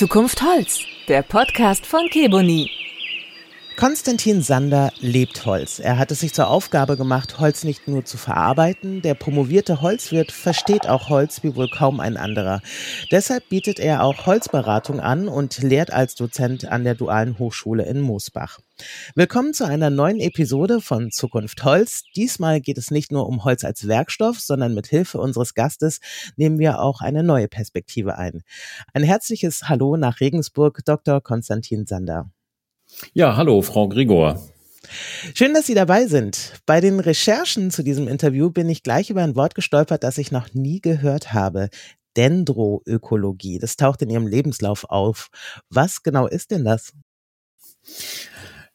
Zukunft Holz, der Podcast von Keboni. Konstantin Sander lebt Holz. Er hat es sich zur Aufgabe gemacht, Holz nicht nur zu verarbeiten. Der promovierte Holzwirt versteht auch Holz wie wohl kaum ein anderer. Deshalb bietet er auch Holzberatung an und lehrt als Dozent an der Dualen Hochschule in Moosbach. Willkommen zu einer neuen Episode von Zukunft Holz. Diesmal geht es nicht nur um Holz als Werkstoff, sondern mit Hilfe unseres Gastes nehmen wir auch eine neue Perspektive ein. Ein herzliches Hallo nach Regensburg, Dr. Konstantin Sander. Ja, hallo, Frau Grigor. Schön, dass Sie dabei sind. Bei den Recherchen zu diesem Interview bin ich gleich über ein Wort gestolpert, das ich noch nie gehört habe. Dendroökologie. Das taucht in Ihrem Lebenslauf auf. Was genau ist denn das?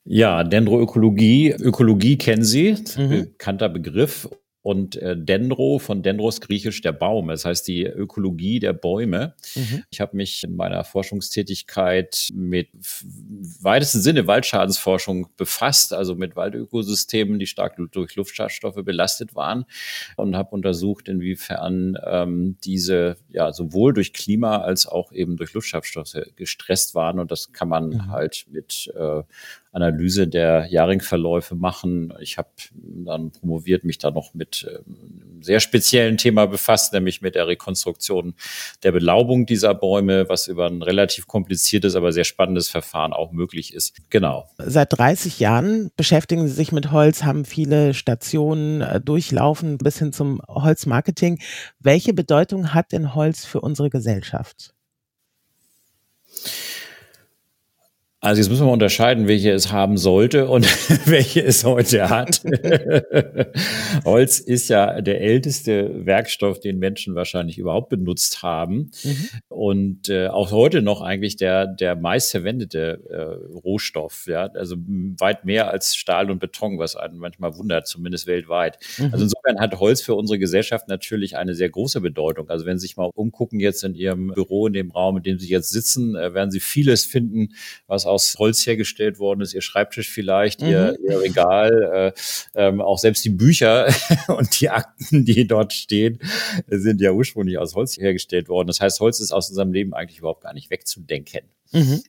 Ja, Dendroökologie, Ökologie kennen Sie, mhm. bekannter Begriff und äh, Dendro von Dendros griechisch der Baum. Das heißt die Ökologie der Bäume. Mhm. Ich habe mich in meiner Forschungstätigkeit mit weitesten Sinne Waldschadensforschung befasst, also mit Waldökosystemen, die stark durch Luftschadstoffe belastet waren und habe untersucht, inwiefern ähm, diese ja sowohl durch Klima als auch eben durch Luftschadstoffe gestresst waren. Und das kann man mhm. halt mit äh, Analyse der Jaringverläufe machen. Ich habe dann promoviert, mich da noch mit ähm, einem sehr speziellen Thema befasst, nämlich mit der Rekonstruktion der Belaubung dieser Bäume, was über ein relativ kompliziertes, aber sehr spannendes Verfahren auch möglich ist. Genau. Seit 30 Jahren beschäftigen Sie sich mit Holz, haben viele Stationen äh, durchlaufen bis hin zum Holzmarketing. Welche Bedeutung hat denn Holz für unsere Gesellschaft? Also jetzt müssen wir unterscheiden, welche es haben sollte und welche es heute hat. Holz ist ja der älteste Werkstoff, den Menschen wahrscheinlich überhaupt benutzt haben mhm. und äh, auch heute noch eigentlich der der meistverwendete äh, Rohstoff. Ja, also weit mehr als Stahl und Beton, was einen manchmal wundert, zumindest weltweit. Mhm. Also insofern hat Holz für unsere Gesellschaft natürlich eine sehr große Bedeutung. Also wenn Sie sich mal umgucken jetzt in Ihrem Büro in dem Raum, in dem Sie jetzt sitzen, äh, werden Sie vieles finden, was aus Holz hergestellt worden ist, ihr Schreibtisch vielleicht, mhm. ihr, ihr, Regal, äh, ähm, auch selbst die Bücher und die Akten, die dort stehen, sind ja ursprünglich aus Holz hergestellt worden. Das heißt, Holz ist aus unserem Leben eigentlich überhaupt gar nicht wegzudenken. Mhm.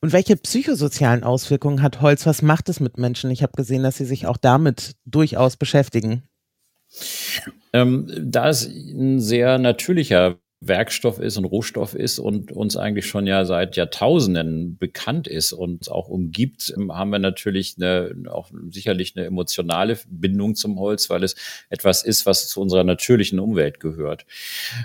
Und welche psychosozialen Auswirkungen hat Holz? Was macht es mit Menschen? Ich habe gesehen, dass Sie sich auch damit durchaus beschäftigen. Ähm, da es ein sehr natürlicher Werkstoff ist und Rohstoff ist und uns eigentlich schon ja seit Jahrtausenden bekannt ist und auch umgibt, ähm, haben wir natürlich eine, auch sicherlich eine emotionale Bindung zum Holz, weil es etwas ist, was zu unserer natürlichen Umwelt gehört.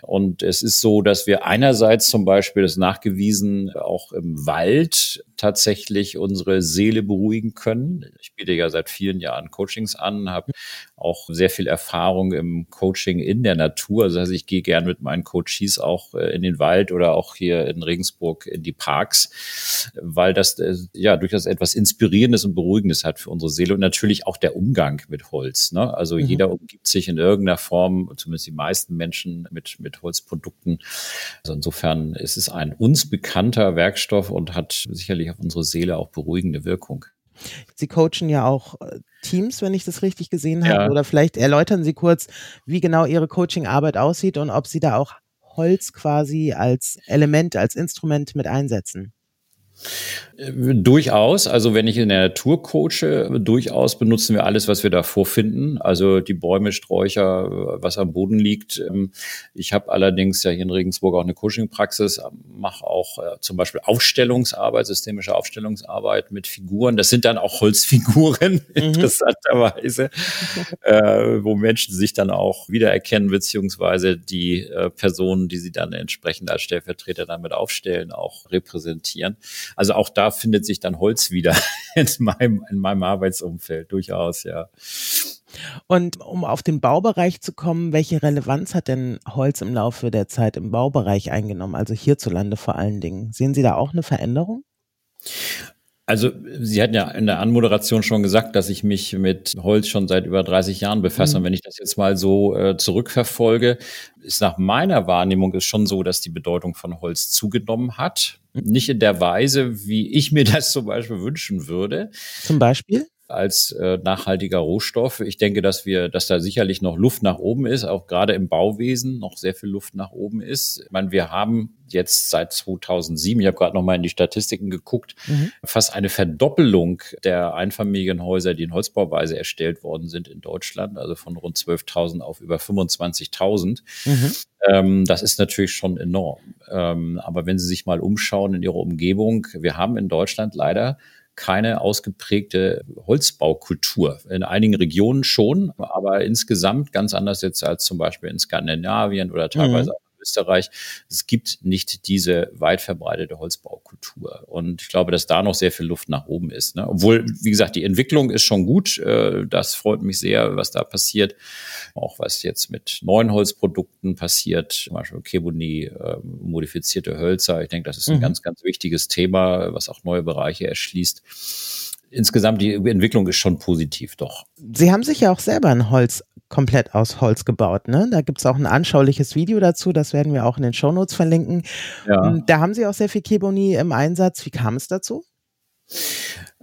Und es ist so, dass wir einerseits zum Beispiel das nachgewiesen auch im Wald tatsächlich unsere Seele beruhigen können. Ich biete ja seit vielen Jahren Coachings an, habe auch sehr viel Erfahrung im Coaching in der Natur. Also das heißt, ich gehe gern mit meinen Coaches auch äh, in den Wald oder auch hier in Regensburg in die Parks, weil das äh, ja durchaus etwas Inspirierendes und Beruhigendes hat für unsere Seele und natürlich auch der Umgang mit Holz. Ne? Also mhm. jeder umgibt sich in irgendeiner Form, zumindest die meisten Menschen, mit, mit Holzprodukten. Also insofern ist es ein uns bekannter Werkstoff und hat sicherlich auf unsere Seele auch beruhigende Wirkung. Sie coachen ja auch äh, Teams, wenn ich das richtig gesehen habe. Ja. Oder vielleicht erläutern Sie kurz, wie genau Ihre Coachingarbeit aussieht und ob Sie da auch Holz quasi als Element, als Instrument mit einsetzen. Durchaus. Also wenn ich in der Natur coache, durchaus benutzen wir alles, was wir da vorfinden. Also die Bäume, Sträucher, was am Boden liegt. Ähm, ich habe allerdings ja hier in Regensburg auch eine Coaching-Praxis, mache auch äh, zum Beispiel Aufstellungsarbeit, systemische Aufstellungsarbeit mit Figuren. Das sind dann auch Holzfiguren, mhm. interessanterweise, äh, wo Menschen sich dann auch wiedererkennen, beziehungsweise die äh, Personen, die sie dann entsprechend als Stellvertreter damit aufstellen, auch repräsentieren. Also auch da findet sich dann Holz wieder in meinem, in meinem Arbeitsumfeld, durchaus, ja. Und um auf den Baubereich zu kommen, welche Relevanz hat denn Holz im Laufe der Zeit im Baubereich eingenommen, also hierzulande vor allen Dingen? Sehen Sie da auch eine Veränderung? Also Sie hatten ja in der Anmoderation schon gesagt, dass ich mich mit Holz schon seit über 30 Jahren befasse. Mhm. Und wenn ich das jetzt mal so äh, zurückverfolge, ist nach meiner Wahrnehmung ist schon so, dass die Bedeutung von Holz zugenommen hat. Nicht in der Weise, wie ich mir das zum Beispiel wünschen würde. Zum Beispiel? Als äh, nachhaltiger Rohstoff. Ich denke, dass wir, dass da sicherlich noch Luft nach oben ist, auch gerade im Bauwesen noch sehr viel Luft nach oben ist. Ich meine, wir haben jetzt seit 2007, ich habe gerade noch mal in die Statistiken geguckt, mhm. fast eine Verdoppelung der Einfamilienhäuser, die in Holzbauweise erstellt worden sind in Deutschland, also von rund 12.000 auf über 25.000. Mhm. Ähm, das ist natürlich schon enorm. Ähm, aber wenn Sie sich mal umschauen in Ihrer Umgebung, wir haben in Deutschland leider keine ausgeprägte Holzbaukultur. In einigen Regionen schon, aber insgesamt ganz anders jetzt als zum Beispiel in Skandinavien oder teilweise mhm. Österreich. Es gibt nicht diese weit verbreitete Holzbaukultur. Und ich glaube, dass da noch sehr viel Luft nach oben ist. Ne? Obwohl, wie gesagt, die Entwicklung ist schon gut. Äh, das freut mich sehr, was da passiert. Auch was jetzt mit neuen Holzprodukten passiert, zum Beispiel Kebuni, äh, modifizierte Hölzer. Ich denke, das ist ein mhm. ganz, ganz wichtiges Thema, was auch neue Bereiche erschließt insgesamt die Entwicklung ist schon positiv, doch. Sie haben sich ja auch selber ein Holz komplett aus Holz gebaut. Ne? Da gibt es auch ein anschauliches Video dazu, das werden wir auch in den Shownotes verlinken. Ja. Da haben Sie auch sehr viel Keboni im Einsatz. Wie kam es dazu?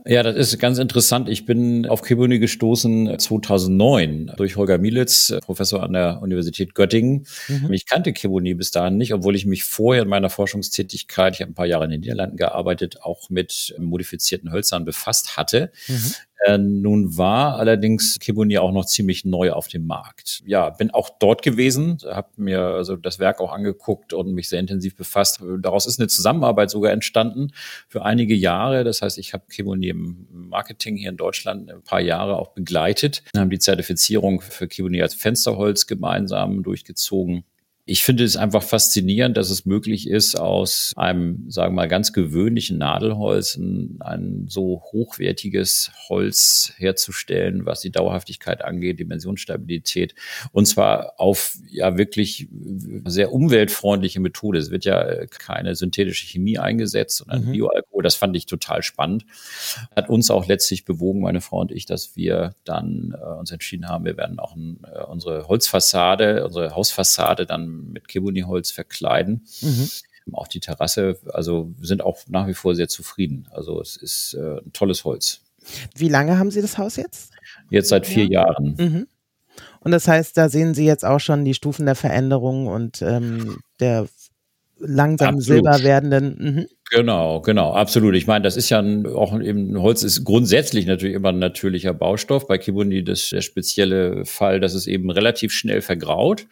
Ja, das ist ganz interessant. Ich bin auf Kebuni gestoßen 2009 durch Holger Mielitz, Professor an der Universität Göttingen. Mhm. Ich kannte Kebuni bis dahin nicht, obwohl ich mich vorher in meiner Forschungstätigkeit, ich habe ein paar Jahre in den Niederlanden gearbeitet, auch mit modifizierten Hölzern befasst hatte. Mhm. Äh, nun war allerdings Kibuni auch noch ziemlich neu auf dem Markt. Ja, bin auch dort gewesen, habe mir also das Werk auch angeguckt und mich sehr intensiv befasst. Daraus ist eine Zusammenarbeit sogar entstanden für einige Jahre. Das heißt, ich habe Kibuni im Marketing hier in Deutschland ein paar Jahre auch begleitet, Wir haben die Zertifizierung für Kibuni als Fensterholz gemeinsam durchgezogen ich finde es einfach faszinierend, dass es möglich ist, aus einem, sagen wir mal, ganz gewöhnlichen Nadelholz ein, ein, so hochwertiges Holz herzustellen, was die Dauerhaftigkeit angeht, Dimensionsstabilität. Und zwar auf ja wirklich sehr umweltfreundliche Methode. Es wird ja keine synthetische Chemie eingesetzt, sondern mhm. Bioalkohol. Das fand ich total spannend. Hat uns auch letztlich bewogen, meine Frau und ich, dass wir dann äh, uns entschieden haben, wir werden auch ein, äh, unsere Holzfassade, unsere Hausfassade dann mit Kebuni-Holz verkleiden. Mhm. Auch die Terrasse, also sind auch nach wie vor sehr zufrieden. Also es ist äh, ein tolles Holz. Wie lange haben Sie das Haus jetzt? Jetzt seit vier ja. Jahren. Mhm. Und das heißt, da sehen Sie jetzt auch schon die Stufen der Veränderung und ähm, der langsam Absolut. silber werdenden. Mhm. Genau, genau, absolut. Ich meine, das ist ja ein, auch eben Holz ist grundsätzlich natürlich immer ein natürlicher Baustoff. Bei Kibundi das der spezielle Fall, dass es eben relativ schnell vergraut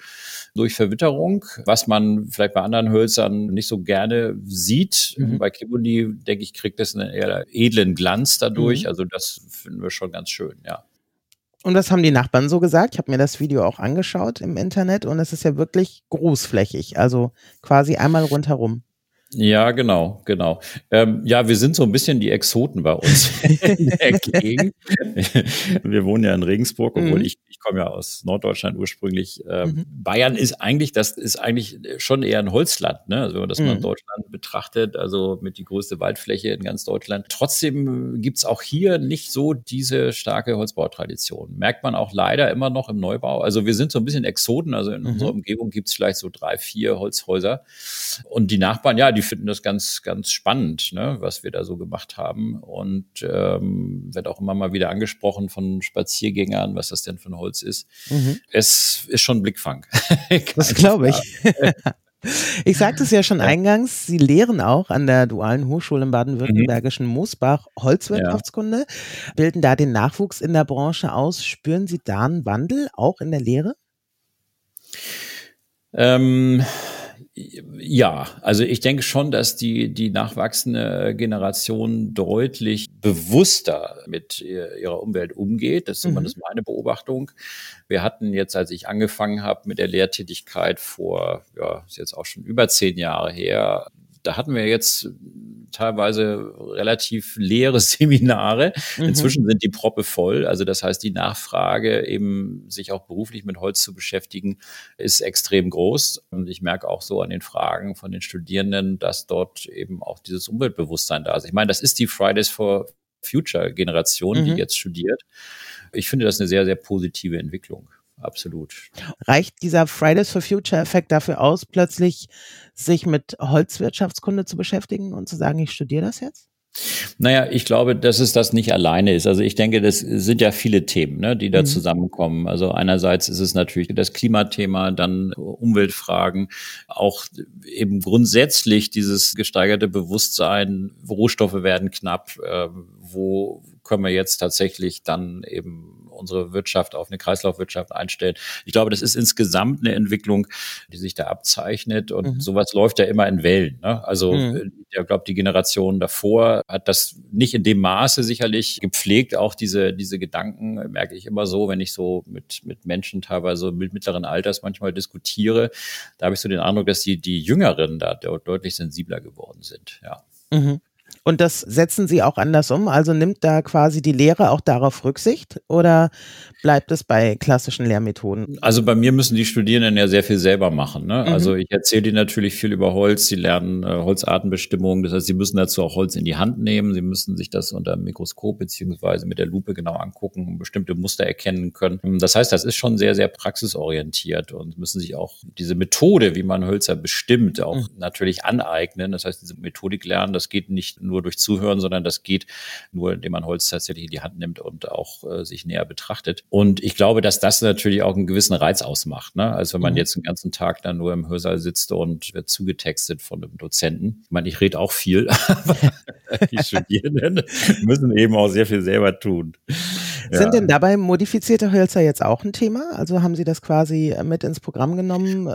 durch Verwitterung, was man vielleicht bei anderen Hölzern nicht so gerne sieht. Mhm. Bei Kibuni, denke ich, kriegt das einen eher edlen Glanz dadurch. Mhm. Also das finden wir schon ganz schön, ja. Und was haben die Nachbarn so gesagt? Ich habe mir das Video auch angeschaut im Internet und es ist ja wirklich großflächig, also quasi einmal rundherum. Ja, genau, genau. Ähm, ja, wir sind so ein bisschen die Exoten bei uns in der Gegend. wir wohnen ja in Regensburg, obwohl mhm. ich, ich komme ja aus Norddeutschland ursprünglich. Ähm, mhm. Bayern ist eigentlich, das ist eigentlich schon eher ein Holzland, ne? Also wenn man das mhm. mal in Deutschland betrachtet, also mit die größte Waldfläche in ganz Deutschland. Trotzdem gibt's auch hier nicht so diese starke Holzbautradition. Merkt man auch leider immer noch im Neubau. Also wir sind so ein bisschen Exoten, also in unserer mhm. Umgebung gibt's vielleicht so drei, vier Holzhäuser. Und die Nachbarn, ja, die die finden das ganz, ganz spannend, ne, was wir da so gemacht haben. Und ähm, wird auch immer mal wieder angesprochen von Spaziergängern, was das denn für ein Holz ist. Mhm. Es ist schon Blickfang. das glaube ich. Ich sagte es ja schon eingangs, Sie lehren auch an der Dualen Hochschule im baden-württembergischen mhm. Moosbach Holzwirtschaftskunde, ja. bilden da den Nachwuchs in der Branche aus. Spüren Sie da einen Wandel auch in der Lehre? Ähm, ja, also ich denke schon, dass die, die nachwachsende Generation deutlich bewusster mit ihrer Umwelt umgeht. Das ist mhm. das meine Beobachtung. Wir hatten jetzt, als ich angefangen habe mit der Lehrtätigkeit vor, ja, ist jetzt auch schon über zehn Jahre her, da hatten wir jetzt teilweise relativ leere Seminare. Mhm. Inzwischen sind die Proppe voll. Also das heißt, die Nachfrage, eben sich auch beruflich mit Holz zu beschäftigen, ist extrem groß. Und ich merke auch so an den Fragen von den Studierenden, dass dort eben auch dieses Umweltbewusstsein da ist. Ich meine, das ist die Fridays for Future Generation, mhm. die jetzt studiert. Ich finde das eine sehr, sehr positive Entwicklung absolut. Reicht dieser Fridays for Future Effekt dafür aus, plötzlich sich mit Holzwirtschaftskunde zu beschäftigen und zu sagen, ich studiere das jetzt? Naja, ich glaube, dass es das nicht alleine ist. Also ich denke, das sind ja viele Themen, ne, die da mhm. zusammenkommen. Also einerseits ist es natürlich das Klimathema, dann Umweltfragen, auch eben grundsätzlich dieses gesteigerte Bewusstsein, Rohstoffe werden knapp, äh, wo können wir jetzt tatsächlich dann eben unsere Wirtschaft auf eine Kreislaufwirtschaft einstellen. Ich glaube, das ist insgesamt eine Entwicklung, die sich da abzeichnet und mhm. sowas läuft ja immer in Wellen. Ne? Also mhm. ich glaube, die Generation davor hat das nicht in dem Maße sicherlich gepflegt. Auch diese, diese Gedanken merke ich immer so, wenn ich so mit, mit Menschen teilweise mit mittleren Alters manchmal diskutiere. Da habe ich so den Eindruck, dass die, die Jüngeren da deutlich sensibler geworden sind. Ja. Mhm. Und das setzen Sie auch anders um? Also nimmt da quasi die Lehre auch darauf Rücksicht oder bleibt es bei klassischen Lehrmethoden? Also bei mir müssen die Studierenden ja sehr viel selber machen. Ne? Mhm. Also ich erzähle ihnen natürlich viel über Holz. Sie lernen äh, Holzartenbestimmung. Das heißt, sie müssen dazu auch Holz in die Hand nehmen. Sie müssen sich das unter dem Mikroskop beziehungsweise mit der Lupe genau angucken und bestimmte Muster erkennen können. Das heißt, das ist schon sehr, sehr praxisorientiert und müssen sich auch diese Methode, wie man Hölzer bestimmt, auch mhm. natürlich aneignen. Das heißt, diese Methodik lernen, das geht nicht nur nur durch Zuhören, sondern das geht nur, indem man Holz tatsächlich in die Hand nimmt und auch äh, sich näher betrachtet. Und ich glaube, dass das natürlich auch einen gewissen Reiz ausmacht. Ne? Also wenn man mhm. jetzt den ganzen Tag dann nur im Hörsaal sitzt und wird zugetextet von einem Dozenten. Ich meine, ich rede auch viel, aber die Studierenden müssen eben auch sehr viel selber tun. Sind ja. denn dabei modifizierte Hölzer jetzt auch ein Thema? Also haben Sie das quasi mit ins Programm genommen?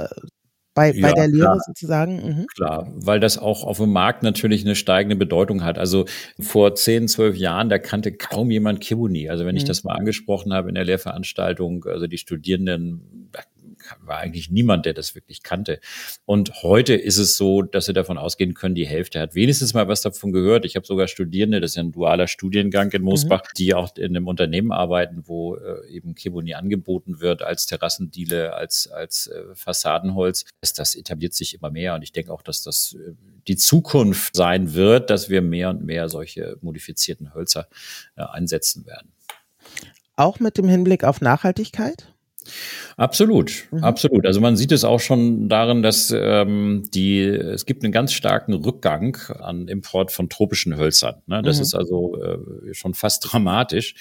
Bei, ja, bei der Lehre klar. sozusagen. Mhm. Klar, weil das auch auf dem Markt natürlich eine steigende Bedeutung hat. Also vor zehn, zwölf Jahren, da kannte kaum jemand Kibuni. Also wenn mhm. ich das mal angesprochen habe in der Lehrveranstaltung, also die Studierenden, war eigentlich niemand, der das wirklich kannte. Und heute ist es so, dass sie davon ausgehen können, die Hälfte hat wenigstens mal was davon gehört. Ich habe sogar Studierende, das ist ja ein dualer Studiengang in Moosbach, mhm. die auch in einem Unternehmen arbeiten, wo äh, eben Keboni angeboten wird als Terrassendiele, als, als äh, Fassadenholz. Das, das etabliert sich immer mehr und ich denke auch, dass das äh, die Zukunft sein wird, dass wir mehr und mehr solche modifizierten Hölzer äh, einsetzen werden. Auch mit dem Hinblick auf Nachhaltigkeit? Absolut, mhm. absolut. Also man sieht es auch schon darin, dass ähm, die es gibt einen ganz starken Rückgang an Import von tropischen Hölzern. Ne? Das mhm. ist also äh, schon fast dramatisch.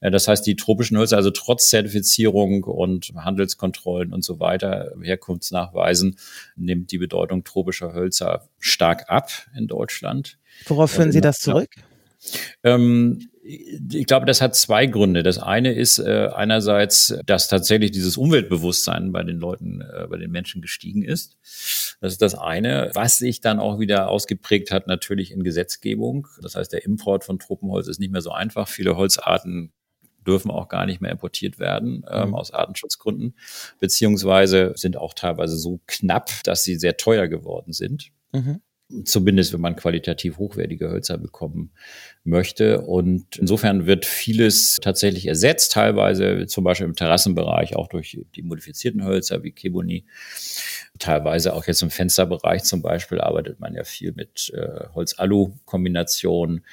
Äh, das heißt, die tropischen Hölzer, also trotz Zertifizierung und Handelskontrollen und so weiter, Herkunftsnachweisen, nimmt die Bedeutung tropischer Hölzer stark ab in Deutschland. Worauf führen Sie das zurück? Ähm, ich glaube, das hat zwei Gründe. Das eine ist äh, einerseits, dass tatsächlich dieses Umweltbewusstsein bei den Leuten, äh, bei den Menschen gestiegen ist. Das ist das eine. Was sich dann auch wieder ausgeprägt hat, natürlich in Gesetzgebung. Das heißt, der Import von Tropenholz ist nicht mehr so einfach. Viele Holzarten dürfen auch gar nicht mehr importiert werden ähm, mhm. aus Artenschutzgründen, beziehungsweise sind auch teilweise so knapp, dass sie sehr teuer geworden sind. Mhm zumindest wenn man qualitativ hochwertige Hölzer bekommen möchte. Und insofern wird vieles tatsächlich ersetzt, teilweise zum Beispiel im Terrassenbereich auch durch die modifizierten Hölzer wie Keboni. Teilweise auch jetzt im Fensterbereich zum Beispiel arbeitet man ja viel mit äh, Holz-Alu-Kombinationen.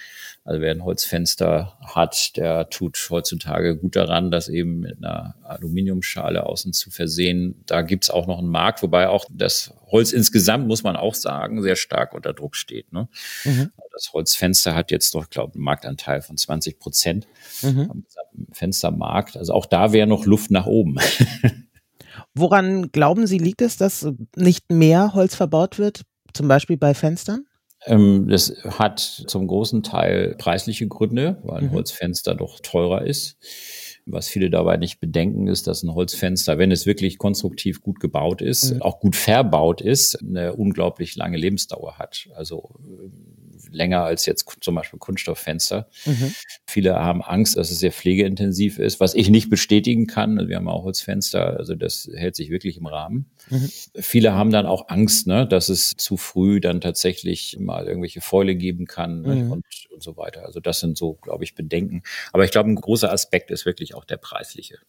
Also wer ein Holzfenster hat, der tut heutzutage gut daran, das eben mit einer Aluminiumschale außen zu versehen. Da gibt's auch noch einen Markt, wobei auch das Holz insgesamt, muss man auch sagen, sehr stark unter Druck steht. Ne? Mhm. Das Holzfenster hat jetzt doch, glaube ich, einen Marktanteil von 20 Prozent mhm. am Fenstermarkt. Also auch da wäre noch Luft nach oben. Woran glauben Sie, liegt es, dass nicht mehr Holz verbaut wird, zum Beispiel bei Fenstern? Ähm, das hat zum großen Teil preisliche Gründe, weil ein mhm. Holzfenster doch teurer ist. Was viele dabei nicht bedenken, ist, dass ein Holzfenster, wenn es wirklich konstruktiv gut gebaut ist, mhm. auch gut verbaut ist, eine unglaublich lange Lebensdauer hat. Also länger als jetzt zum Beispiel Kunststofffenster. Mhm. Viele haben Angst, dass es sehr pflegeintensiv ist, was ich nicht bestätigen kann. Also wir haben auch Holzfenster, also das hält sich wirklich im Rahmen. Mhm. Viele haben dann auch Angst, ne, dass es zu früh dann tatsächlich mal irgendwelche Fäule geben kann ne, mhm. und, und so weiter. Also das sind so, glaube ich, Bedenken. Aber ich glaube, ein großer Aspekt ist wirklich auch der preisliche.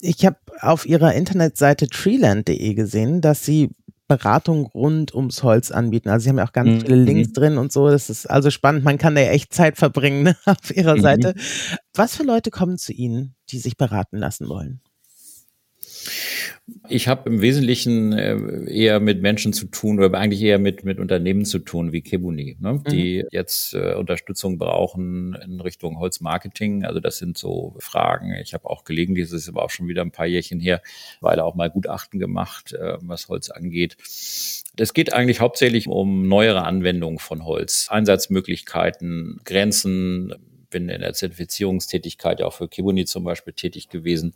Ich habe auf ihrer Internetseite treeland.de gesehen, dass sie Beratung rund ums Holz anbieten. Also sie haben ja auch ganz mhm. viele Links mhm. drin und so. Das ist also spannend. Man kann da ja echt Zeit verbringen ne, auf ihrer mhm. Seite. Was für Leute kommen zu Ihnen, die sich beraten lassen wollen? Ich habe im Wesentlichen äh, eher mit Menschen zu tun oder eigentlich eher mit, mit Unternehmen zu tun wie Kebuni, ne? die mhm. jetzt äh, Unterstützung brauchen in Richtung Holzmarketing. Also das sind so Fragen. Ich habe auch gelegentlich, das ist aber auch schon wieder ein paar Jährchen her, weil auch mal Gutachten gemacht, äh, was Holz angeht. Es geht eigentlich hauptsächlich um neuere Anwendungen von Holz, Einsatzmöglichkeiten, Grenzen, bin in der Zertifizierungstätigkeit ja auch für Kibuni zum Beispiel tätig gewesen.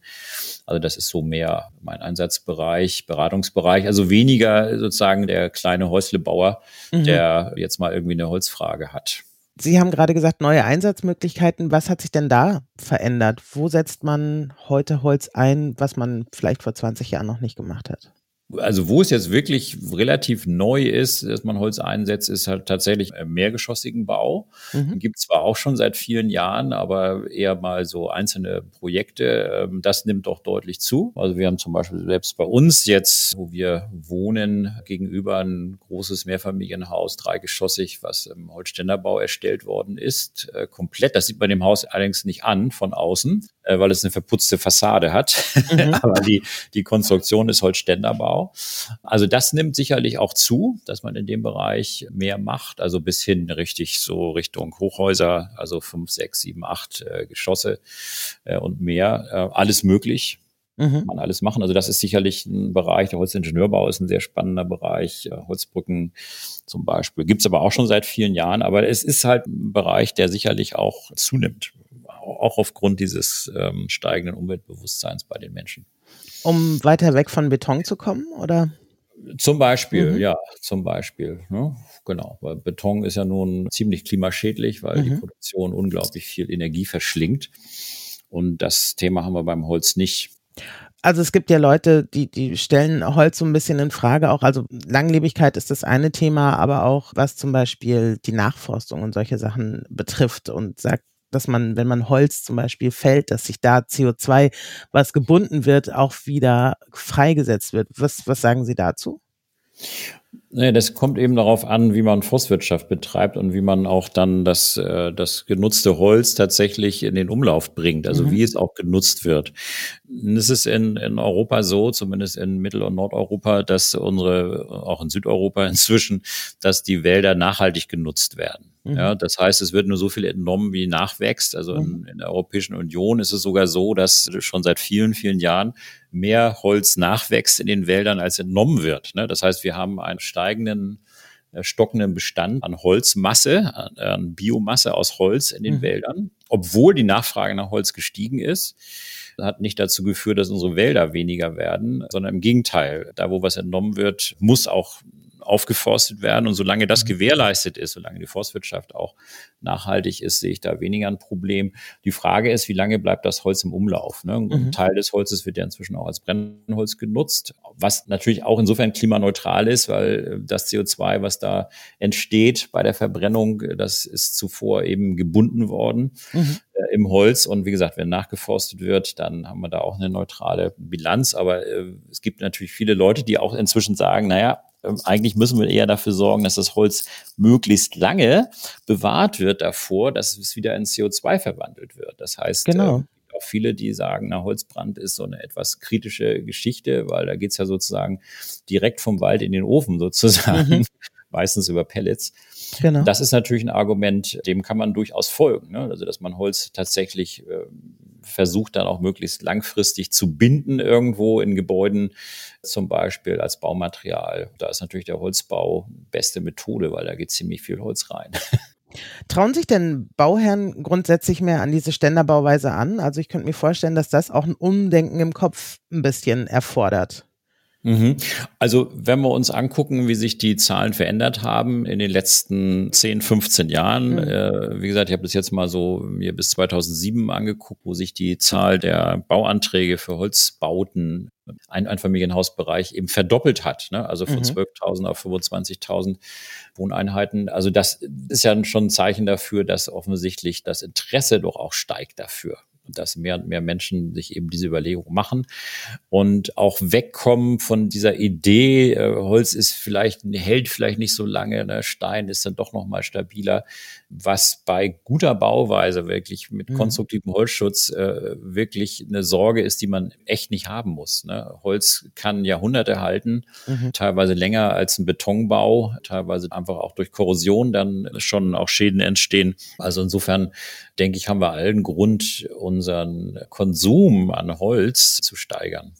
Also das ist so mehr mein Einsatzbereich, Beratungsbereich. Also weniger sozusagen der kleine Häuslebauer, mhm. der jetzt mal irgendwie eine Holzfrage hat. Sie haben gerade gesagt, neue Einsatzmöglichkeiten. Was hat sich denn da verändert? Wo setzt man heute Holz ein, was man vielleicht vor 20 Jahren noch nicht gemacht hat? Also wo es jetzt wirklich relativ neu ist, dass man Holz einsetzt, ist halt tatsächlich im mehrgeschossigen Bau. Mhm. Gibt zwar auch schon seit vielen Jahren, aber eher mal so einzelne Projekte. Ähm, das nimmt doch deutlich zu. Also wir haben zum Beispiel selbst bei uns jetzt, wo wir wohnen, gegenüber ein großes Mehrfamilienhaus, dreigeschossig, was im Holzständerbau erstellt worden ist, äh, komplett. Das sieht man dem Haus allerdings nicht an von außen, äh, weil es eine verputzte Fassade hat. Mhm. aber die, die Konstruktion ist Holzständerbau. Aufbau. Also das nimmt sicherlich auch zu, dass man in dem Bereich mehr macht, also bis hin richtig so Richtung Hochhäuser, also fünf, sechs, sieben, acht äh, Geschosse äh, und mehr. Äh, alles möglich. Mhm. Man alles machen. Also das ist sicherlich ein Bereich. Der Holzingenieurbau ist ein sehr spannender Bereich. Äh, Holzbrücken zum Beispiel gibt's aber auch schon seit vielen Jahren. Aber es ist halt ein Bereich, der sicherlich auch zunimmt auch aufgrund dieses ähm, steigenden Umweltbewusstseins bei den Menschen. Um weiter weg von Beton zu kommen, oder? Zum Beispiel, mhm. ja, zum Beispiel. Ne? Genau, weil Beton ist ja nun ziemlich klimaschädlich, weil mhm. die Produktion unglaublich viel Energie verschlingt. Und das Thema haben wir beim Holz nicht. Also es gibt ja Leute, die, die stellen Holz so ein bisschen in Frage auch. Also Langlebigkeit ist das eine Thema, aber auch was zum Beispiel die Nachforstung und solche Sachen betrifft und sagt, dass man, wenn man Holz zum Beispiel fällt, dass sich da CO2, was gebunden wird, auch wieder freigesetzt wird. Was, was sagen Sie dazu? Nee, das kommt eben darauf an, wie man Forstwirtschaft betreibt und wie man auch dann das, äh, das genutzte Holz tatsächlich in den Umlauf bringt, also mhm. wie es auch genutzt wird. Es ist in, in Europa so, zumindest in Mittel- und Nordeuropa, dass unsere, auch in Südeuropa inzwischen, dass die Wälder nachhaltig genutzt werden. Mhm. Ja, das heißt, es wird nur so viel entnommen, wie nachwächst. Also in, mhm. in, der Europäischen Union ist es sogar so, dass schon seit vielen, vielen Jahren mehr Holz nachwächst in den Wäldern, als entnommen wird. Ne? Das heißt, wir haben einen steigenden äh, stockenden Bestand an Holzmasse, an, Biomasse aus Holz in den mhm. Wäldern, obwohl die Nachfrage nach Holz gestiegen ist hat nicht dazu geführt, dass unsere Wälder weniger werden, sondern im Gegenteil. Da, wo was entnommen wird, muss auch aufgeforstet werden. Und solange das mhm. gewährleistet ist, solange die Forstwirtschaft auch nachhaltig ist, sehe ich da weniger ein Problem. Die Frage ist, wie lange bleibt das Holz im Umlauf? Ne? Ein mhm. Teil des Holzes wird ja inzwischen auch als Brennholz genutzt, was natürlich auch insofern klimaneutral ist, weil äh, das CO2, was da entsteht bei der Verbrennung, äh, das ist zuvor eben gebunden worden mhm. äh, im Holz. Und wie gesagt, wenn nachgeforstet wird, dann haben wir da auch eine neutrale Bilanz. Aber äh, es gibt natürlich viele Leute, die auch inzwischen sagen, naja, ähm, eigentlich müssen wir eher dafür sorgen, dass das Holz möglichst lange bewahrt wird davor, dass es wieder in CO2 verwandelt wird. Das heißt, genau. Äh, auch viele, die sagen, na, Holzbrand ist so eine etwas kritische Geschichte, weil da geht's ja sozusagen direkt vom Wald in den Ofen sozusagen, mhm. meistens über Pellets. Genau. Das ist natürlich ein Argument, dem kann man durchaus folgen. Ne? Also, dass man Holz tatsächlich äh, versucht dann auch möglichst langfristig zu binden irgendwo in Gebäuden, zum Beispiel als Baumaterial. Da ist natürlich der Holzbau beste Methode, weil da geht ziemlich viel Holz rein. Trauen sich denn Bauherren grundsätzlich mehr an diese Ständerbauweise an? Also ich könnte mir vorstellen, dass das auch ein Umdenken im Kopf ein bisschen erfordert. Mhm. Also wenn wir uns angucken, wie sich die Zahlen verändert haben in den letzten 10, 15 Jahren, mhm. äh, wie gesagt, ich habe das jetzt mal so mir bis 2007 angeguckt, wo sich die Zahl der Bauanträge für Holzbauten ein Einfamilienhausbereich eben verdoppelt hat, ne? also von mhm. 12.000 auf 25.000 Wohneinheiten. Also das ist ja schon ein Zeichen dafür, dass offensichtlich das Interesse doch auch steigt dafür. Dass mehr und mehr Menschen sich eben diese Überlegung machen und auch wegkommen von dieser Idee, äh, Holz ist vielleicht, hält vielleicht nicht so lange, ne? Stein ist dann doch noch mal stabiler, was bei guter Bauweise wirklich mit mhm. konstruktivem Holzschutz äh, wirklich eine Sorge ist, die man echt nicht haben muss. Ne? Holz kann Jahrhunderte halten, mhm. teilweise länger als ein Betonbau, teilweise einfach auch durch Korrosion dann schon auch Schäden entstehen. Also insofern denke ich, haben wir allen Grund, unseren Konsum an Holz zu steigern.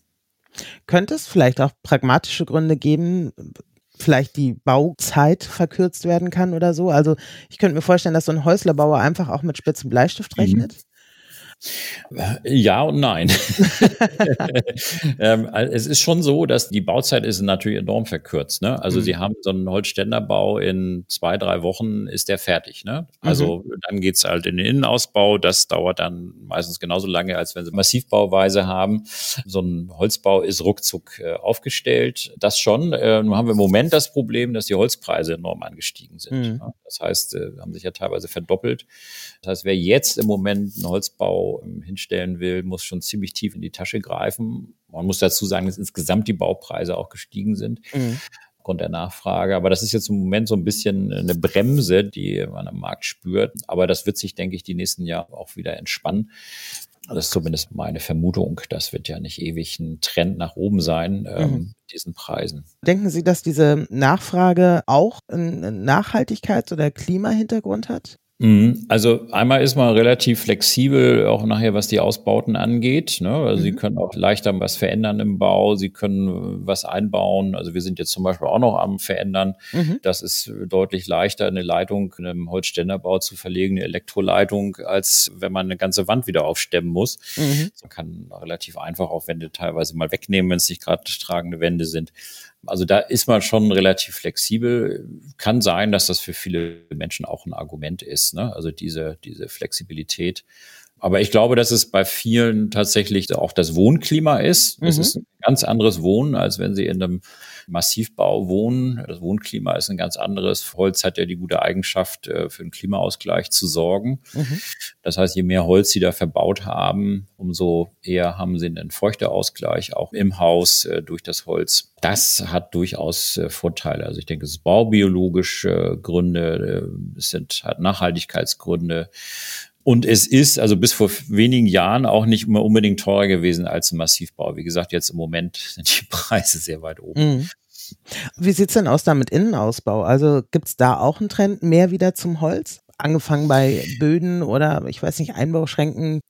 Könnte es vielleicht auch pragmatische Gründe geben, vielleicht die Bauzeit verkürzt werden kann oder so? Also ich könnte mir vorstellen, dass so ein Häuslerbauer einfach auch mit spitzem Bleistift mhm. rechnet. Mhm. Ja und nein. ähm, es ist schon so, dass die Bauzeit ist natürlich enorm verkürzt. Ne? Also mhm. Sie haben so einen Holzständerbau in zwei, drei Wochen ist der fertig. Ne? Also mhm. dann geht's halt in den Innenausbau. Das dauert dann meistens genauso lange, als wenn Sie Massivbauweise haben. So ein Holzbau ist ruckzuck äh, aufgestellt. Das schon. Äh, nun haben wir im Moment das Problem, dass die Holzpreise enorm angestiegen sind. Mhm. Ne? Das heißt, äh, haben sich ja teilweise verdoppelt. Das heißt, wer jetzt im Moment einen Holzbau ähm, hinstellen will, muss schon ziemlich tief in die Tasche greifen. Man muss dazu sagen, dass insgesamt die Baupreise auch gestiegen sind. Mhm aufgrund der Nachfrage. Aber das ist jetzt im Moment so ein bisschen eine Bremse, die man am Markt spürt. Aber das wird sich, denke ich, die nächsten Jahre auch wieder entspannen. Das ist zumindest meine Vermutung. Das wird ja nicht ewig ein Trend nach oben sein, ähm, mhm. mit diesen Preisen. Denken Sie, dass diese Nachfrage auch einen Nachhaltigkeits- oder Klimahintergrund hat? Mhm. Also einmal ist man relativ flexibel, auch nachher, was die Ausbauten angeht. Ne? Also mhm. Sie können auch leichter was verändern im Bau, Sie können was einbauen. Also wir sind jetzt zum Beispiel auch noch am Verändern. Mhm. Das ist deutlich leichter, eine Leitung in einem Holzständerbau zu verlegen, eine Elektroleitung, als wenn man eine ganze Wand wieder aufstemmen muss. Mhm. Man kann relativ einfach auch Wände teilweise mal wegnehmen, wenn es nicht gerade tragende Wände sind. Also da ist man schon relativ flexibel. Kann sein, dass das für viele Menschen auch ein Argument ist. Ne? Also diese, diese Flexibilität. Aber ich glaube, dass es bei vielen tatsächlich auch das Wohnklima ist. Mhm. ist ein ganz anderes Wohnen, als wenn sie in einem Massivbau wohnen. Das Wohnklima ist ein ganz anderes. Holz hat ja die gute Eigenschaft, äh, für den Klimaausgleich zu sorgen. Mhm. Das heißt, je mehr Holz sie da verbaut haben, umso eher haben sie einen Feuchteausgleich auch im Haus äh, durch das Holz. Das hat durchaus äh, Vorteile. Also ich denke, es ist baubiologische Gründe, es sind halt Nachhaltigkeitsgründe. Und es ist also bis vor wenigen Jahren auch nicht immer unbedingt teurer gewesen als ein Massivbau. Wie gesagt, jetzt im Moment sind die Preise sehr weit oben. Mhm. Wie sieht's denn aus da mit Innenausbau? Also gibt's da auch einen Trend mehr wieder zum Holz? Angefangen bei Böden oder ich weiß nicht, Einbauschränken,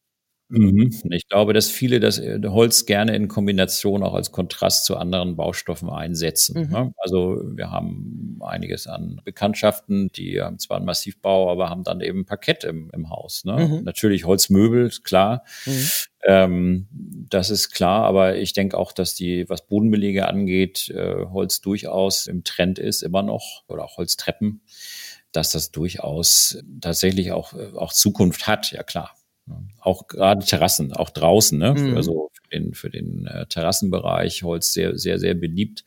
Mhm. Ich glaube, dass viele das äh, Holz gerne in Kombination auch als Kontrast zu anderen Baustoffen einsetzen. Mhm. Ne? Also wir haben einiges an Bekanntschaften, die haben zwar einen Massivbau, aber haben dann eben Parkett im, im Haus. Ne? Mhm. Natürlich Holzmöbel, klar. Mhm. Ähm, das ist klar, aber ich denke auch, dass die, was Bodenbelege angeht, äh, Holz durchaus im Trend ist, immer noch, oder auch Holztreppen, dass das durchaus tatsächlich auch, äh, auch Zukunft hat, ja klar. Auch gerade Terrassen, auch draußen, ne? Mhm. Also für den, für den äh, Terrassenbereich Holz sehr, sehr, sehr beliebt.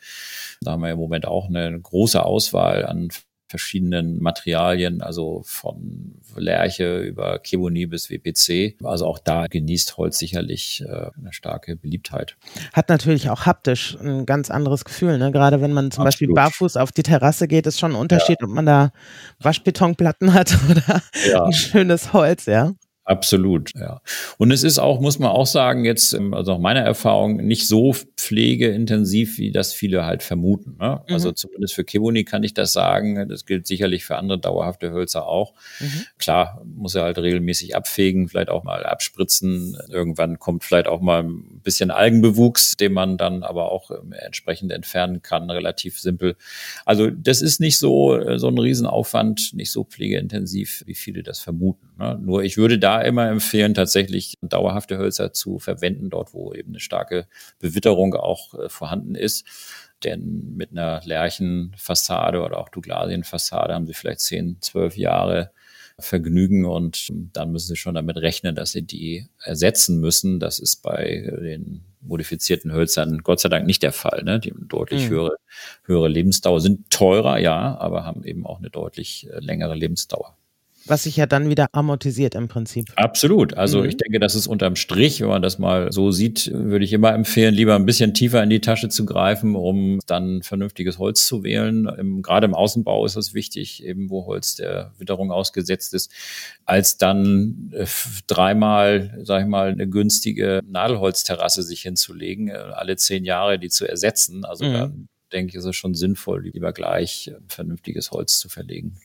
Da haben wir im Moment auch eine große Auswahl an verschiedenen Materialien, also von Lärche über Keboni bis WPC. Also auch da genießt Holz sicherlich äh, eine starke Beliebtheit. Hat natürlich auch haptisch ein ganz anderes Gefühl. Ne? Gerade wenn man zum Absolut. Beispiel barfuß auf die Terrasse geht, ist schon ein Unterschied, ja. ob man da Waschbetonplatten hat oder ja. ein schönes Holz, ja. Absolut, ja. Und es ist auch, muss man auch sagen, jetzt, ähm, also nach meiner Erfahrung, nicht so pflegeintensiv, wie das viele halt vermuten. Ne? Mhm. Also zumindest für Kibuni kann ich das sagen. Das gilt sicherlich für andere dauerhafte Hölzer auch. Mhm. Klar, muss er halt regelmäßig abfegen, vielleicht auch mal abspritzen. Irgendwann kommt vielleicht auch mal ein bisschen Algenbewuchs, den man dann aber auch ähm, entsprechend entfernen kann, relativ simpel. Also das ist nicht so, äh, so ein Riesenaufwand, nicht so pflegeintensiv, wie viele das vermuten. Ne? Nur ich würde da immer empfehlen, tatsächlich dauerhafte Hölzer zu verwenden, dort wo eben eine starke Bewitterung auch äh, vorhanden ist. Denn mit einer Lärchenfassade oder auch Douglasienfassade haben sie vielleicht 10, 12 Jahre Vergnügen und dann müssen sie schon damit rechnen, dass sie die ersetzen müssen. Das ist bei den modifizierten Hölzern Gott sei Dank nicht der Fall. Ne? Die haben deutlich mhm. höhere, höhere Lebensdauer, sind teurer, ja, aber haben eben auch eine deutlich äh, längere Lebensdauer. Was sich ja dann wieder amortisiert im Prinzip. Absolut. Also mhm. ich denke, das ist unterm Strich, wenn man das mal so sieht, würde ich immer empfehlen, lieber ein bisschen tiefer in die Tasche zu greifen, um dann vernünftiges Holz zu wählen. Im, gerade im Außenbau ist es wichtig, eben wo Holz der Witterung ausgesetzt ist, als dann äh, dreimal, sag ich mal, eine günstige Nadelholzterrasse sich hinzulegen, äh, alle zehn Jahre die zu ersetzen. Also mhm. da denke ich, ist es schon sinnvoll, lieber gleich äh, vernünftiges Holz zu verlegen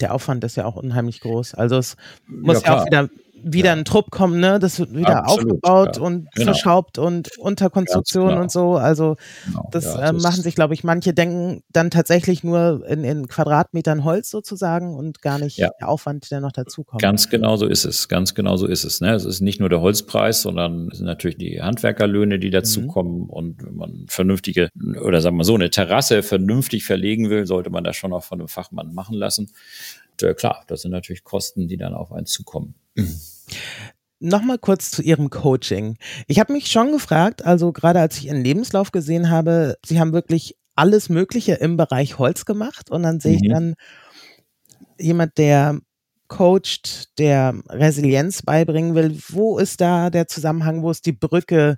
der Aufwand ist ja auch unheimlich groß. Also es muss ja, ja auch wieder wieder ja. ein Trupp kommen, ne? Das wird wieder Absolut, aufgebaut ja. und genau. verschraubt und Unterkonstruktion genau. und so. Also genau. das ja, äh, machen sich, glaube ich, manche denken dann tatsächlich nur in, in Quadratmetern Holz sozusagen und gar nicht der Aufwand, der noch dazu kommt. Ganz genau so ist es. Ganz genau so ist es. Ne? Es ist nicht nur der Holzpreis, sondern es sind natürlich die Handwerkerlöhne, die dazukommen. Mhm. Und wenn man vernünftige oder sagen wir so eine Terrasse vernünftig verlegen will, sollte man das schon auch von einem Fachmann machen lassen. Und, äh, klar, das sind natürlich Kosten, die dann auf einen zukommen. Mhm. Nochmal kurz zu Ihrem Coaching. Ich habe mich schon gefragt, also gerade als ich Ihren Lebenslauf gesehen habe, Sie haben wirklich alles Mögliche im Bereich Holz gemacht und dann sehe mhm. ich dann jemand, der coacht, der Resilienz beibringen will. Wo ist da der Zusammenhang? Wo ist die Brücke?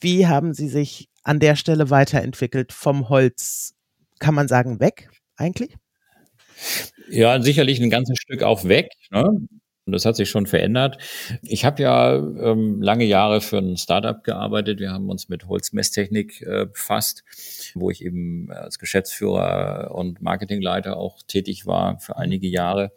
Wie haben Sie sich an der Stelle weiterentwickelt vom Holz, kann man sagen, weg eigentlich? Ja, sicherlich ein ganzes Stück auch weg. Ne? Und das hat sich schon verändert. Ich habe ja ähm, lange Jahre für ein Startup gearbeitet. Wir haben uns mit Holzmesstechnik äh, befasst, wo ich eben als Geschäftsführer und Marketingleiter auch tätig war für einige Jahre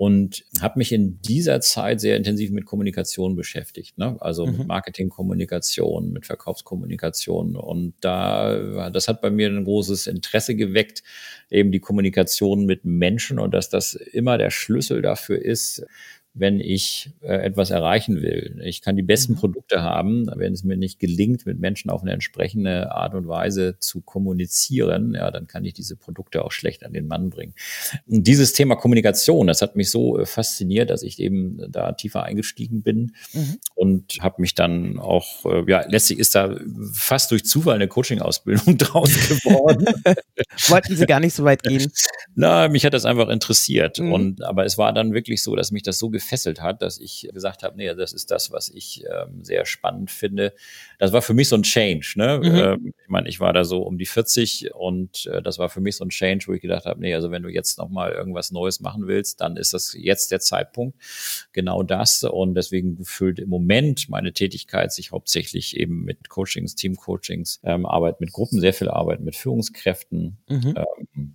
und habe mich in dieser Zeit sehr intensiv mit Kommunikation beschäftigt, ne? also mhm. mit Marketingkommunikation, mit Verkaufskommunikation und da das hat bei mir ein großes Interesse geweckt, eben die Kommunikation mit Menschen und dass das immer der Schlüssel dafür ist, wenn ich äh, etwas erreichen will. Ich kann die besten mhm. Produkte haben, wenn es mir nicht gelingt, mit Menschen auf eine entsprechende Art und Weise zu kommunizieren, ja, dann kann ich diese Produkte auch schlecht an den Mann bringen. Und dieses Thema Kommunikation, das hat mich so äh, fasziniert, dass ich eben da tiefer eingestiegen bin mhm. und habe mich dann auch, äh, ja, letztlich ist da fast durch Zufall eine Coaching-Ausbildung draus geworden. Wollten Sie gar nicht so weit gehen? Na, mich hat das einfach interessiert. Mhm. Und aber es war dann wirklich so, dass mich das so gefesselt hat, dass ich gesagt habe, nee, das ist das, was ich ähm, sehr spannend finde. Das war für mich so ein Change. Ne? Mhm. Ähm, ich meine, ich war da so um die 40 und äh, das war für mich so ein Change, wo ich gedacht habe, nee, also wenn du jetzt noch mal irgendwas Neues machen willst, dann ist das jetzt der Zeitpunkt. Genau das. Und deswegen füllt im Moment meine Tätigkeit sich hauptsächlich eben mit Coachings, Teamcoachings, ähm, Arbeit mit Gruppen, sehr viel Arbeit mit Führungskräften. Mhm. Ähm,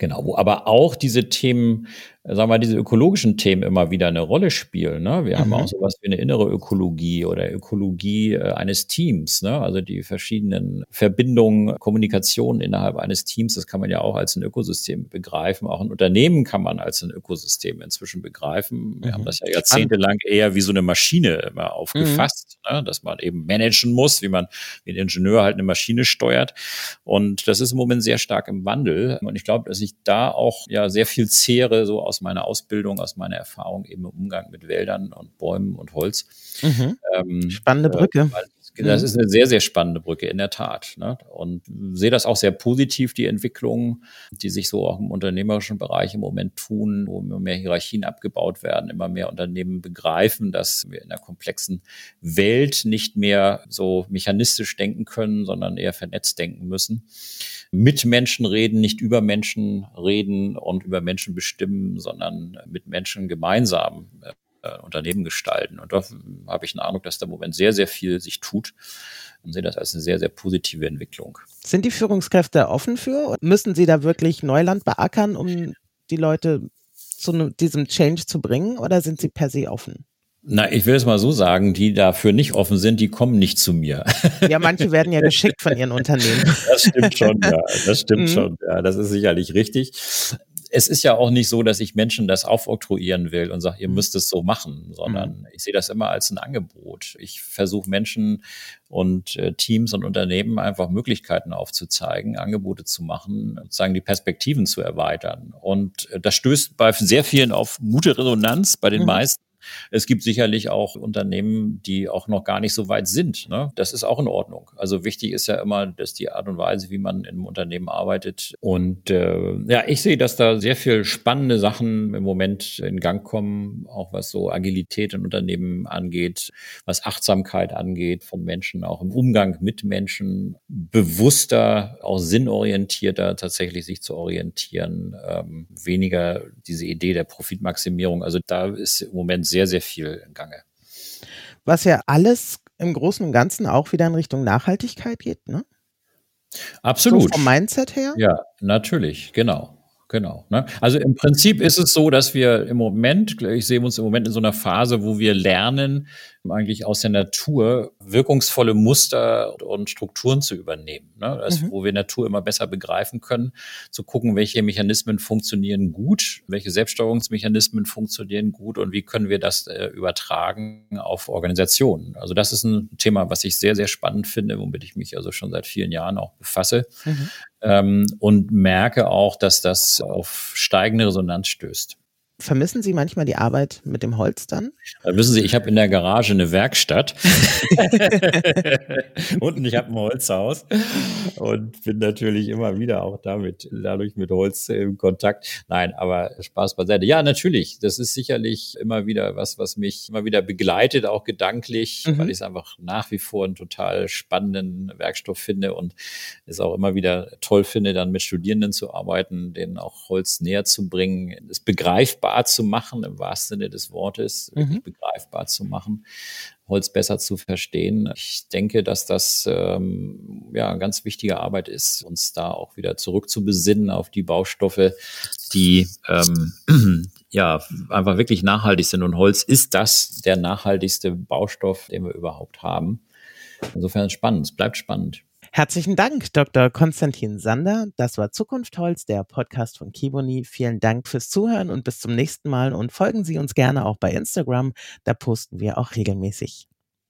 Genau, wo aber auch diese Themen sagen wir mal, diese ökologischen Themen immer wieder eine Rolle spielen. Ne? Wir mhm. haben auch sowas wie eine innere Ökologie oder Ökologie äh, eines Teams. Ne? Also die verschiedenen Verbindungen, Kommunikation innerhalb eines Teams, das kann man ja auch als ein Ökosystem begreifen. Auch ein Unternehmen kann man als ein Ökosystem inzwischen begreifen. Wir mhm. haben das ja jahrzehntelang eher wie so eine Maschine immer aufgefasst, mhm. ne? dass man eben managen muss, wie man wie ein Ingenieur halt eine Maschine steuert. Und das ist im Moment sehr stark im Wandel. Und ich glaube, dass ich da auch ja sehr viel zehre, so aus meiner Ausbildung, aus meiner Erfahrung eben im Umgang mit Wäldern und Bäumen und Holz. Mhm. Ähm, Spannende äh, Brücke. Äh, das ist eine sehr, sehr spannende Brücke, in der Tat. Ne? Und sehe das auch sehr positiv, die Entwicklungen, die sich so auch im unternehmerischen Bereich im Moment tun, wo immer mehr Hierarchien abgebaut werden, immer mehr Unternehmen begreifen, dass wir in einer komplexen Welt nicht mehr so mechanistisch denken können, sondern eher vernetzt denken müssen mit Menschen reden, nicht über Menschen reden und über Menschen bestimmen, sondern mit Menschen gemeinsam äh, Unternehmen gestalten. Und da habe ich den Eindruck, dass da im Moment sehr, sehr viel sich tut und sehe das als eine sehr, sehr positive Entwicklung. Sind die Führungskräfte offen für? Müssen sie da wirklich Neuland beackern, um die Leute zu diesem Change zu bringen oder sind sie per se offen? Na, ich will es mal so sagen, die dafür nicht offen sind, die kommen nicht zu mir. Ja, manche werden ja geschickt von ihren Unternehmen. Das stimmt schon, ja. Das stimmt mhm. schon, ja. Das ist sicherlich richtig es ist ja auch nicht so, dass ich Menschen das aufoktroyieren will und sage, ihr mhm. müsst es so machen, sondern mhm. ich sehe das immer als ein Angebot. Ich versuche Menschen und äh, Teams und Unternehmen einfach Möglichkeiten aufzuzeigen, Angebote zu machen, sozusagen die Perspektiven zu erweitern. Und äh, das stößt bei sehr vielen auf gute Resonanz, bei den mhm. meisten Es gibt sicherlich auch Unternehmen, die auch noch gar nicht so weit sind. Ne? Das ist auch in Ordnung. Also wichtig ist ja immer, dass die Art und Weise, wie man in einem Unternehmen arbeitet. Und äh, ja, ich sehe, dass da sehr viel spannende Sachen im Moment in Gang kommen, auch was so Agilität in Unternehmen angeht, was Achtsamkeit angeht von Menschen, auch im Umgang mit Menschen, bewusster, auch sinnorientierter tatsächlich sich zu orientieren, ähm, weniger diese Idee der Profitmaximierung. Also da ist im Moment sehr, sehr viel im Gange. Was ja alles im Großen und Ganzen auch wieder in Richtung Nachhaltigkeit geht, ne? Absolut. So vom Mindset her? Ja, natürlich, genau. Genau. Ne? Also im Prinzip ist es so, dass wir im Moment, ich sehe uns im Moment in so einer Phase, wo wir lernen, eigentlich aus der Natur wirkungsvolle Muster und Strukturen zu übernehmen. Ne? Also, mhm. Wo wir Natur immer besser begreifen können, zu gucken, welche Mechanismen funktionieren gut, welche Selbststeuerungsmechanismen funktionieren gut und wie können wir das äh, übertragen auf Organisationen. Also das ist ein Thema, was ich sehr, sehr spannend finde, womit ich mich also schon seit vielen Jahren auch befasse. Mhm. Ähm, und merke auch, dass das auf steigende Resonanz stößt. Vermissen Sie manchmal die Arbeit mit dem Holz dann? dann wissen Sie, ich habe in der Garage eine Werkstatt und ich habe ein Holzhaus und bin natürlich immer wieder auch damit, dadurch mit Holz im Kontakt. Nein, aber Spaß beiseite. Ja, natürlich. Das ist sicherlich immer wieder was, was mich immer wieder begleitet, auch gedanklich, mhm. weil ich es einfach nach wie vor einen total spannenden Werkstoff finde und es auch immer wieder toll finde, dann mit Studierenden zu arbeiten, denen auch Holz näher zu bringen, es begreifbar begreifbar zu machen, im wahrsten Sinne des Wortes, mhm. begreifbar zu machen, Holz besser zu verstehen. Ich denke, dass das ähm, ja ganz wichtige Arbeit ist, uns da auch wieder zurückzubesinnen auf die Baustoffe, die ähm, ja einfach wirklich nachhaltig sind. Und Holz ist das der nachhaltigste Baustoff, den wir überhaupt haben. Insofern spannend, es bleibt spannend. Herzlichen Dank, Dr. Konstantin Sander. Das war Zukunft Holz, der Podcast von Kiboni. Vielen Dank fürs Zuhören und bis zum nächsten Mal und folgen Sie uns gerne auch bei Instagram. Da posten wir auch regelmäßig.